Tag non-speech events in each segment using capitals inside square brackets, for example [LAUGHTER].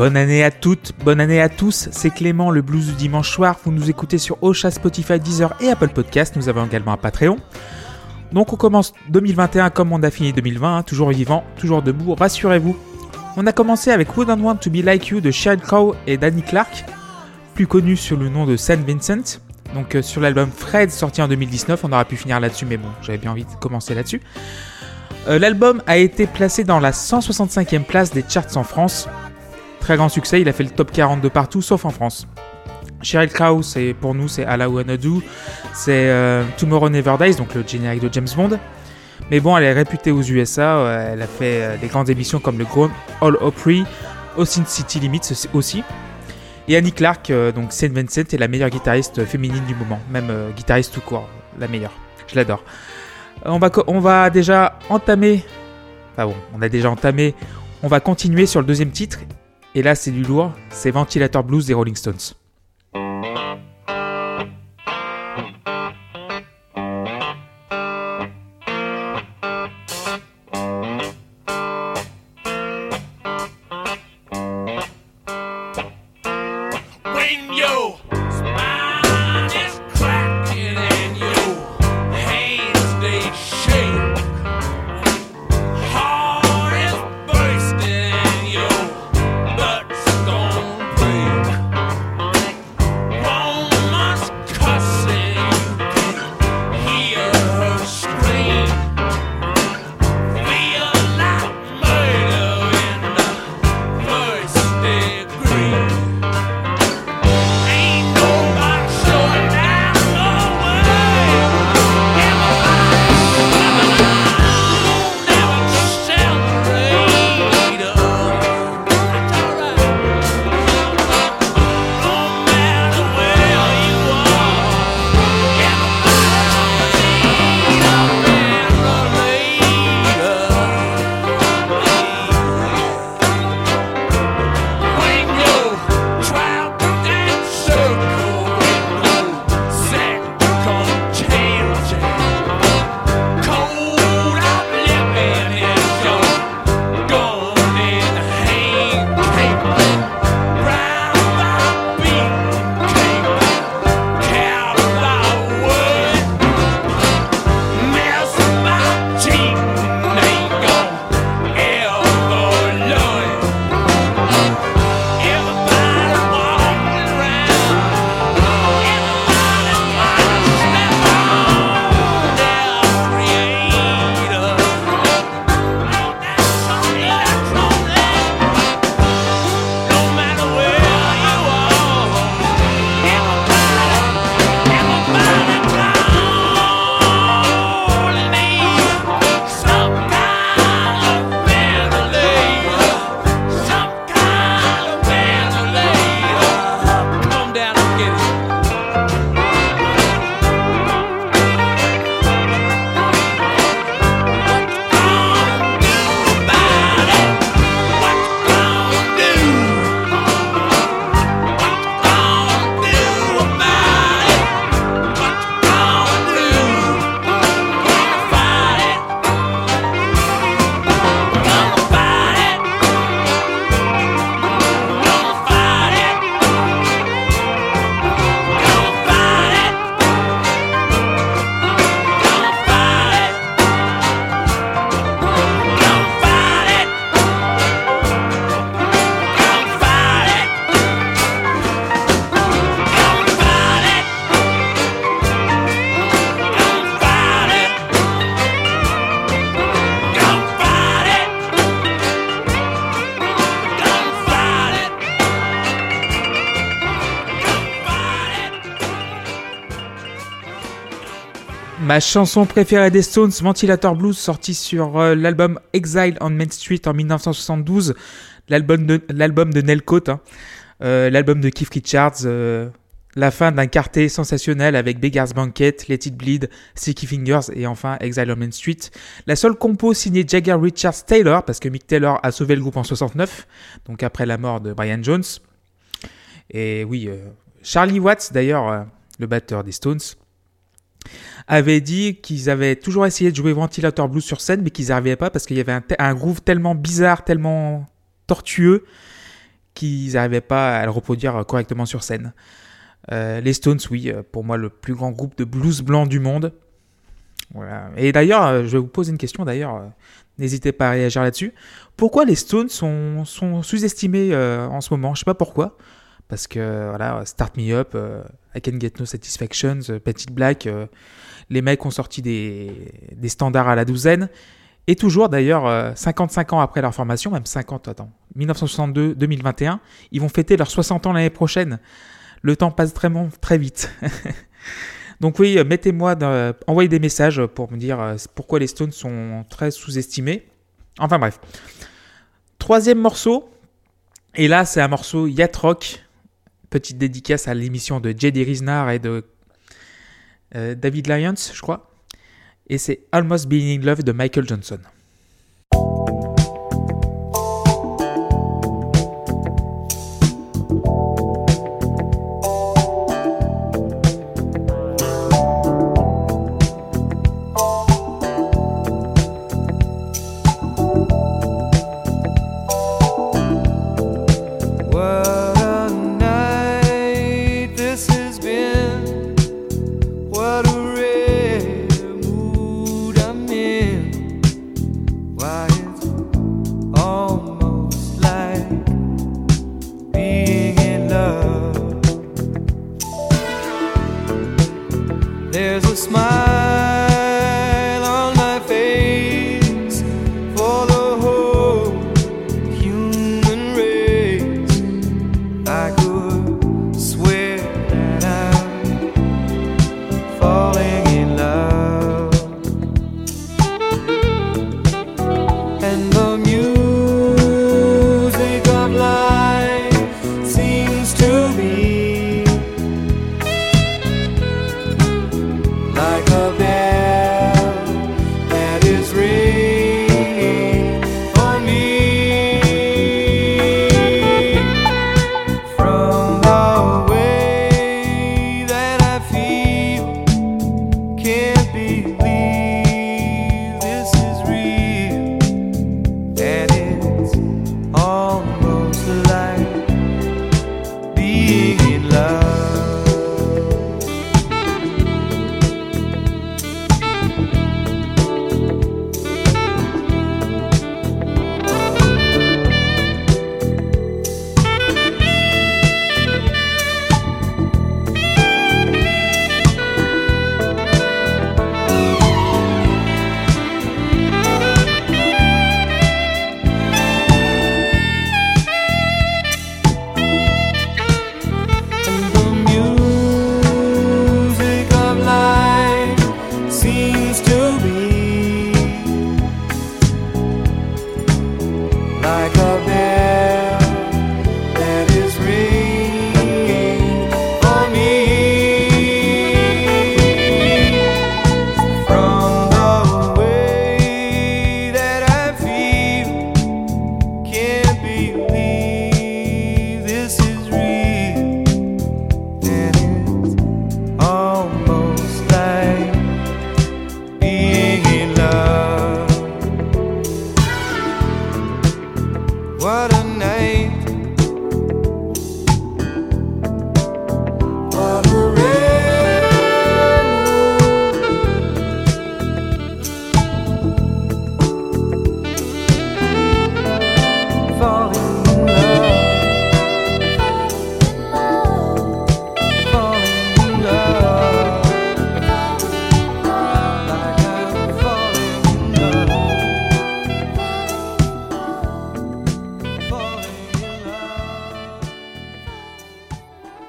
Bonne année à toutes, bonne année à tous, c'est Clément, le blues du dimanche soir. Vous nous écoutez sur Ocha, Spotify, Deezer et Apple Podcast. Nous avons également un Patreon. Donc on commence 2021 comme on a fini 2020, hein, toujours vivant, toujours debout, rassurez-vous. On a commencé avec Wouldn't Want to Be Like You de Sheryl Crow et Danny Clark, plus connu sur le nom de Saint Vincent. Donc euh, sur l'album Fred sorti en 2019, on aurait pu finir là-dessus, mais bon, j'avais bien envie de commencer là-dessus. Euh, L'album a été placé dans la 165e place des charts en France. Très grand succès, il a fait le top 40 de partout sauf en France. Sheryl Crow, pour nous, c'est All Do, c'est euh, Tomorrow Never Dies, donc le générique de James Bond. Mais bon, elle est réputée aux USA, euh, elle a fait euh, des grandes émissions comme le Grown All Opry, Austin City Limits aussi. Et Annie Clark, donc Saint Vincent, est la meilleure guitariste féminine du moment, même guitariste tout court, la meilleure. Je l'adore. On va, on va déjà entamer Enfin bon, on a déjà entamé. On va continuer sur le deuxième titre. Et là, c'est du lourd. C'est Ventilator Blues des Rolling Stones. Ma chanson préférée des Stones, Ventilator Blues, sortie sur euh, l'album Exile on Main Street en 1972, l'album de, de Nell Coate, hein. euh, l'album de Keith Richards, euh, la fin d'un quartet sensationnel avec Beggar's Banquet, Let It Bleed, Sticky Fingers et enfin Exile on Main Street. La seule compo signée Jagger Richards Taylor, parce que Mick Taylor a sauvé le groupe en 69, donc après la mort de Brian Jones. Et oui, Charlie Watts d'ailleurs, le batteur des Stones, avait dit qu'ils avaient toujours essayé de jouer Ventilator Blues sur scène, mais qu'ils n'arrivaient pas parce qu'il y avait un, groove tellement bizarre, tellement tortueux, qu'ils n'arrivaient pas à le reproduire correctement sur scène. Euh, les Stones, oui, euh, pour moi, le plus grand groupe de blues blanc du monde. Et d'ailleurs, euh, je vais vous poser une question, d'ailleurs, n'hésitez pas à réagir là-dessus. Pourquoi les Stones sont, sous-estimés en ce moment? Je sais pas pourquoi. Parce que, voilà, Start Me Up, I Can Get No Satisfactions, Petit Black, les mecs ont sorti des, standards à la douzaine. Et toujours d'ailleurs, 55 euh, ans après leur formation, même 50, attends, 1962-2021, ils vont fêter leurs 60 ans l'année prochaine. Le temps passe vraiment très vite. [LAUGHS] Donc oui, euh, mettez-moi, envoyez des messages pour me dire euh, pourquoi les Stones sont très sous-estimés. Enfin bref. Troisième morceau, et là c'est un morceau Yacht Rock, petite dédicace à l'émission de Jedi Riznar et de euh, David Lyons, je crois. Et c'est Almost Being in Love de Michael Johnson.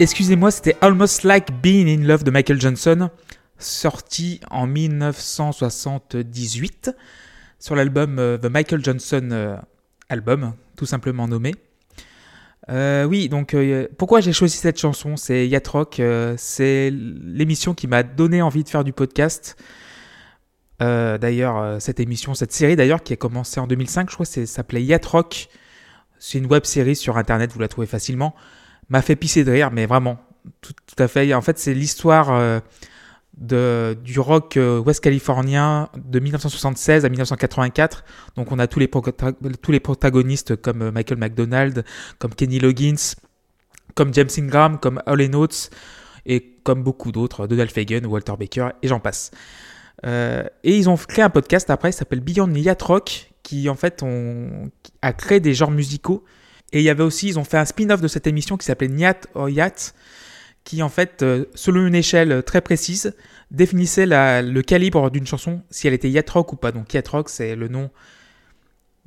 Excusez-moi, c'était Almost Like Being in Love de Michael Johnson, sorti en 1978 sur l'album euh, The Michael Johnson euh, Album, tout simplement nommé. Euh, oui, donc pourquoi j'ai choisi cette chanson? C'est Yacht Rock, euh, c'est l'émission qui m'a donné envie de faire du podcast. D'ailleurs, cette émission, cette série d'ailleurs, qui a commencé en 2005, je crois que ça s'appelait Yacht Rock. C'est une web série sur internet, vous la trouvez facilement. M'a fait pisser de rire, mais vraiment, tout, tout à fait. En fait, c'est l'histoire euh, de, du rock euh, ouest californien de 1976 à 1984. Donc, on a tous les, tous les protagonistes comme euh, Michael McDonald, comme Kenny Loggins, comme James Ingram, comme Hall Oates et comme beaucoup d'autres, Donald Fagen, Walter Baker et j'en passe. Euh, et ils ont créé un podcast après, il s'appelle Beyond Yacht Rock, qui en fait a créé des genres musicaux. Et il y avait aussi, ils ont fait un spin-off de cette émission qui s'appelait Nyat or Yacht, qui en fait, euh, selon une échelle très précise, définissait le calibre d'une chanson, si elle était yacht rock ou pas. Donc yacht rock, c'est le nom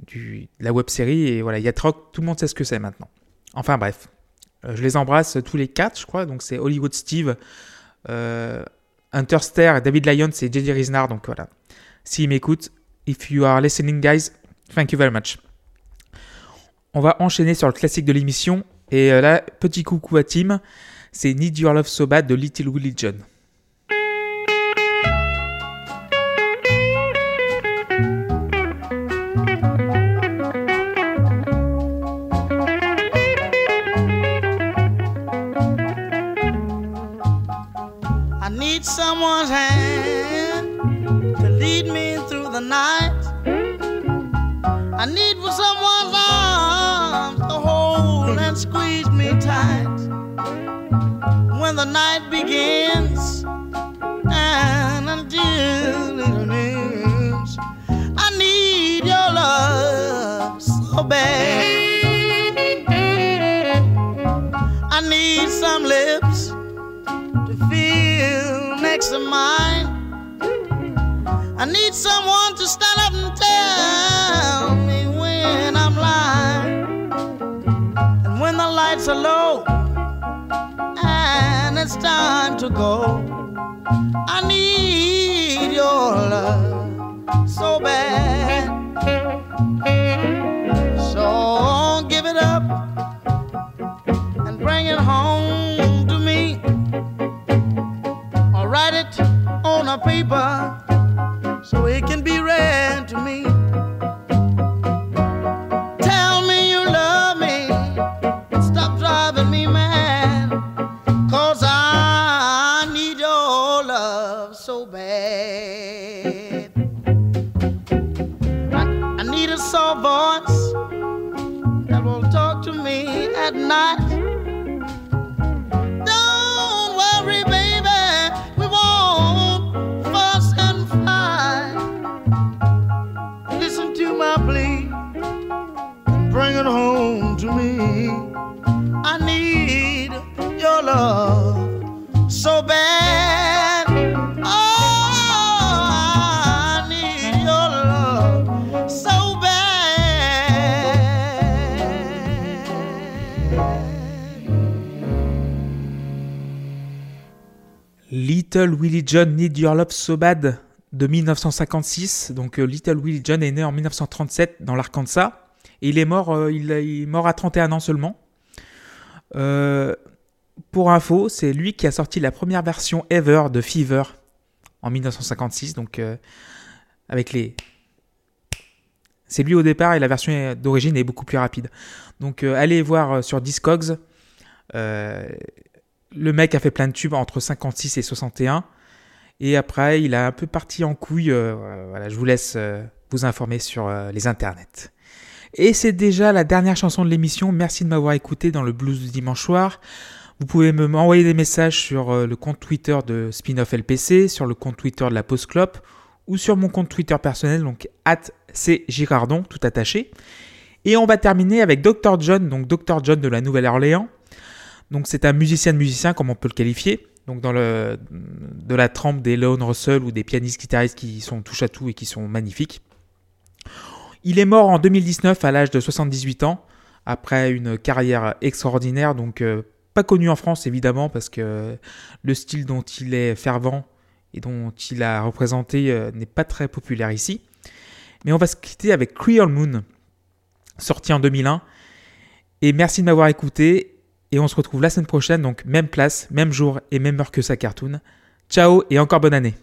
du, de la web série, et voilà, yacht rock, tout le monde sait ce que c'est maintenant. Enfin bref, Euh, je les embrasse tous les quatre, je crois. Donc c'est Hollywood Steve, euh, Hunter Ster, David Lyons et JJ Riznar. Donc voilà, s'ils m'écoutent, if you are listening, guys, thank you very much. On va enchaîner sur le classique de l'émission. Et euh, là, petit coucou à Tim. C'est Need Your Love So Bad de Little Willie John. Bad. I need some lips to feel next to mine. I need someone to stand up and tell me when I'm lying. And when the lights are low and it's time to go, I need your love so bad. Little Willie John Need Your Love So Bad de 1956. Donc euh, Little Willie John est né en 1937 dans l'Arkansas et il est mort, euh, il, est mort à 31 ans seulement. Euh, pour info, c'est lui qui a sorti la première version ever de Fever en 1956. Donc avec les c'est lui au départ et la version d'origine est beaucoup plus rapide. Donc allez voir sur Discogs. Le mec a fait plein de tubes entre 56 et 61. Et après, il a un peu parti en couille. euh, voilà, je vous laisse euh, vous informer sur euh, les internets. Et c'est déjà la dernière chanson de l'émission. Merci de m'avoir écouté dans le blues du dimanche soir. Vous pouvez me m'envoyer des messages sur le compte Twitter de Spinoff LPC, sur le compte Twitter de la Pause Clope ou sur mon compte Twitter personnel, donc at Girardon, tout attaché. Et on va terminer avec Dr. John, donc Dr. John de la Nouvelle-Orléans. Donc c'est un musicien de musicien, comme on peut le qualifier. Donc dans le, de la trempe des Lone Russell ou des pianistes guitaristes qui sont touche à tout et qui sont magnifiques. Il est mort en 2019 à l'âge de 78 ans, après une carrière extraordinaire, donc euh, pas connu en France évidemment, parce que le style dont il est fervent et dont il a représenté euh, n'est pas très populaire ici. Mais on va se quitter avec Creole Moon, sorti en 2001. Et merci de m'avoir écouté. Et on se retrouve la semaine prochaine, donc même place, même jour et même heure que sa cartoon. Ciao et encore bonne année.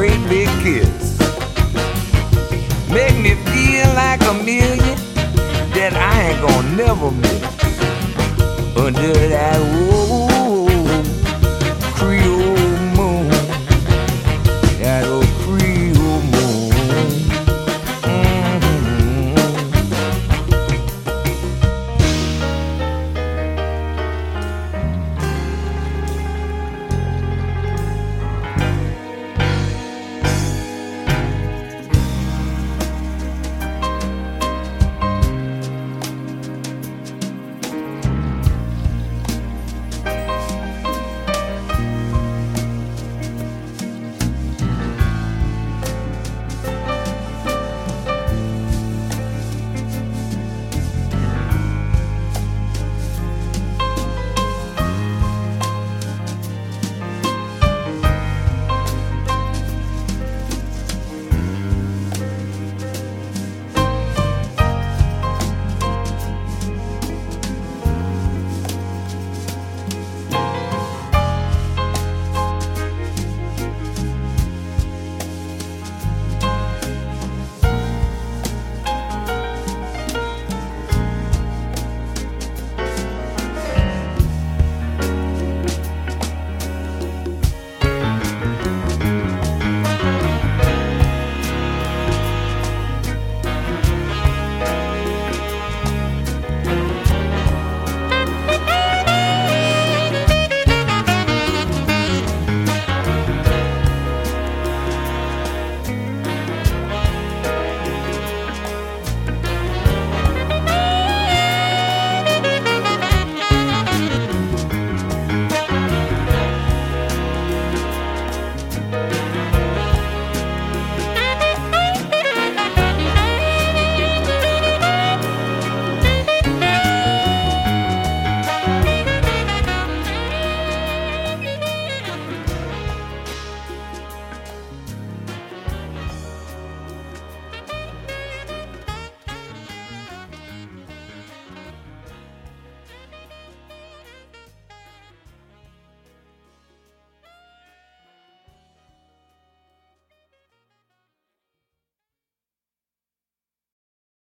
great big kiss. Make me feel like a million that I ain't gonna never miss. Under that whoa.